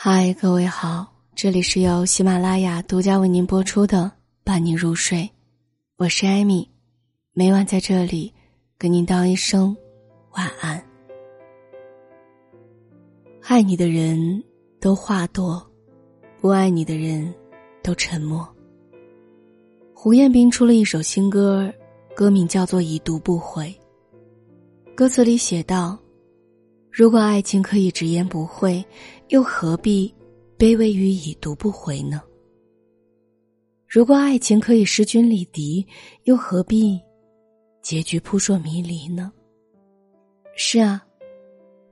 嗨，各位好，这里是由喜马拉雅独家为您播出的《伴你入睡》，我是艾米，每晚在这里跟您道一声晚安。爱你的人都话多，不爱你的人都沉默。胡彦斌出了一首新歌，歌名叫做《已读不回》。歌词里写道。如果爱情可以直言不讳，又何必卑微于已读不回呢？如果爱情可以势均力敌，又何必结局扑朔迷离呢？是啊，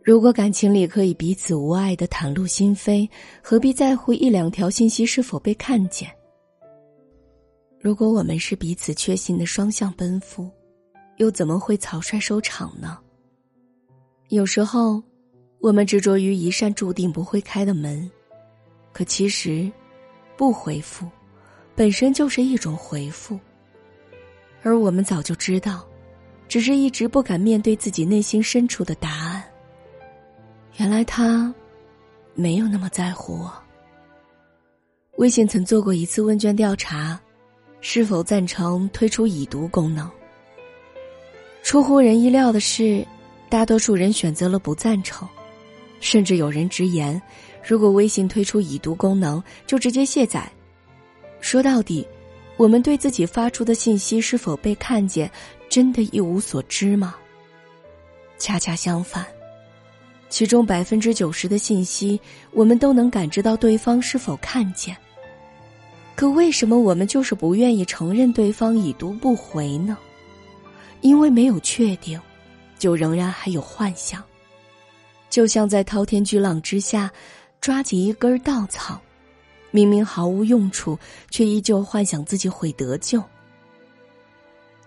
如果感情里可以彼此无碍的袒露心扉，何必在乎一两条信息是否被看见？如果我们是彼此确信的双向奔赴，又怎么会草率收场呢？有时候，我们执着于一扇注定不会开的门，可其实，不回复，本身就是一种回复。而我们早就知道，只是一直不敢面对自己内心深处的答案。原来他，没有那么在乎我。微信曾做过一次问卷调查，是否赞成推出已读功能？出乎人意料的是。大多数人选择了不赞成，甚至有人直言：如果微信推出已读功能，就直接卸载。说到底，我们对自己发出的信息是否被看见，真的一无所知吗？恰恰相反，其中百分之九十的信息，我们都能感知到对方是否看见。可为什么我们就是不愿意承认对方已读不回呢？因为没有确定。就仍然还有幻想，就像在滔天巨浪之下，抓起一根稻草，明明毫无用处，却依旧幻想自己会得救。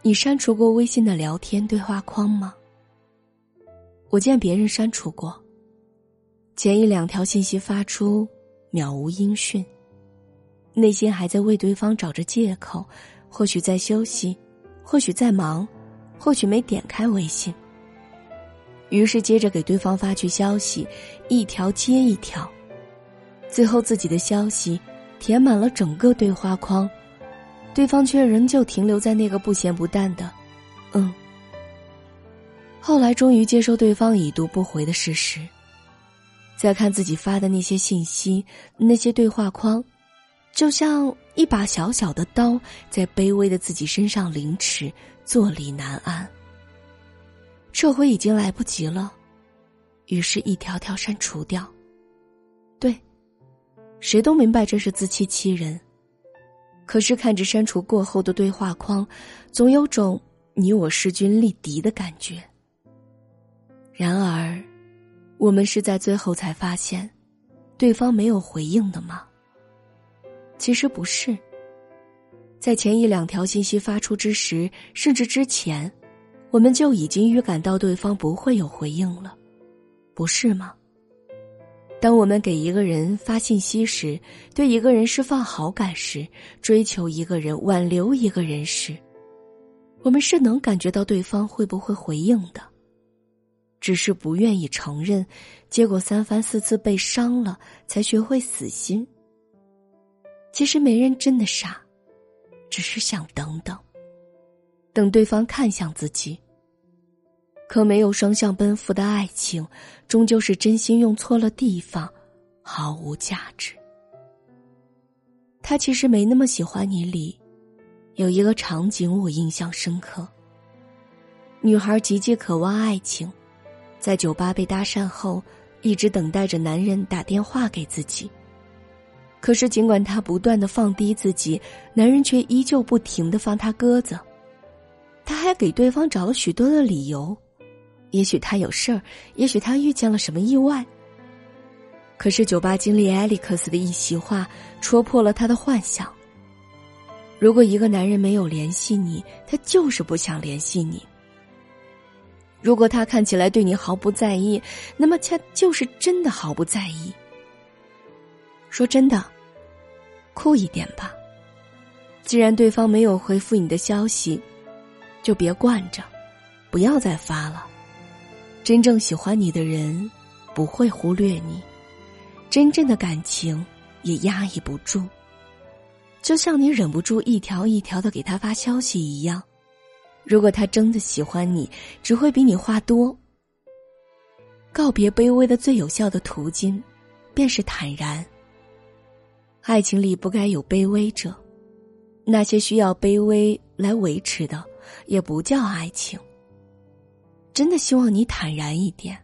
你删除过微信的聊天对话框吗？我见别人删除过，前一两条信息发出，渺无音讯，内心还在为对方找着借口，或许在休息，或许在忙，或许没点开微信。于是接着给对方发去消息，一条接一条，最后自己的消息填满了整个对话框，对方却仍旧停留在那个不咸不淡的“嗯”。后来终于接受对方已读不回的事实，再看自己发的那些信息，那些对话框，就像一把小小的刀在卑微的自己身上凌迟，坐立难安。撤回已经来不及了，于是一条条删除掉。对，谁都明白这是自欺欺人。可是看着删除过后的对话框，总有种你我势均力敌的感觉。然而，我们是在最后才发现，对方没有回应的吗？其实不是。在前一两条信息发出之时，甚至之前。我们就已经预感到对方不会有回应了，不是吗？当我们给一个人发信息时，对一个人释放好感时，追求一个人、挽留一个人时，我们是能感觉到对方会不会回应的，只是不愿意承认，结果三番四次被伤了，才学会死心。其实没人真的傻，只是想等等。等对方看向自己，可没有双向奔赴的爱情，终究是真心用错了地方，毫无价值。他其实没那么喜欢你。里有一个场景我印象深刻。女孩极其渴望爱情，在酒吧被搭讪后，一直等待着男人打电话给自己。可是尽管她不断的放低自己，男人却依旧不停的放她鸽子。他给对方找了许多的理由，也许他有事儿，也许他遇见了什么意外。可是酒吧经理艾利克斯的一席话戳破了他的幻想。如果一个男人没有联系你，他就是不想联系你。如果他看起来对你毫不在意，那么他就是真的毫不在意。说真的，酷一点吧。既然对方没有回复你的消息。就别惯着，不要再发了。真正喜欢你的人，不会忽略你，真正的感情也压抑不住。就像你忍不住一条一条的给他发消息一样，如果他真的喜欢你，只会比你话多。告别卑微的最有效的途径，便是坦然。爱情里不该有卑微者，那些需要卑微来维持的，也不叫爱情。真的希望你坦然一点，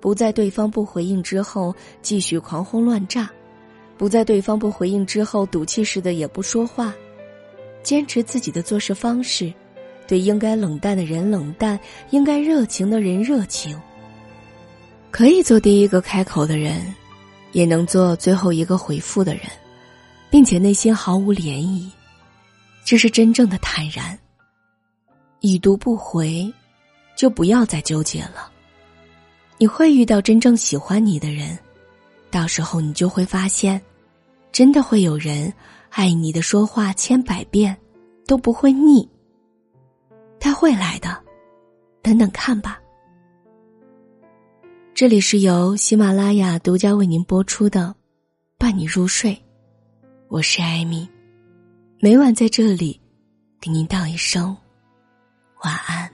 不在对方不回应之后继续狂轰乱炸，不在对方不回应之后赌气似的也不说话，坚持自己的做事方式，对应该冷淡的人冷淡，应该热情的人热情。可以做第一个开口的人，也能做最后一个回复的人，并且内心毫无涟漪，这是真正的坦然。已读不回，就不要再纠结了。你会遇到真正喜欢你的人，到时候你就会发现，真的会有人爱你的说话千百遍，都不会腻。他会来的，等等看吧。这里是由喜马拉雅独家为您播出的《伴你入睡》，我是艾米，每晚在这里给您道一声晚安。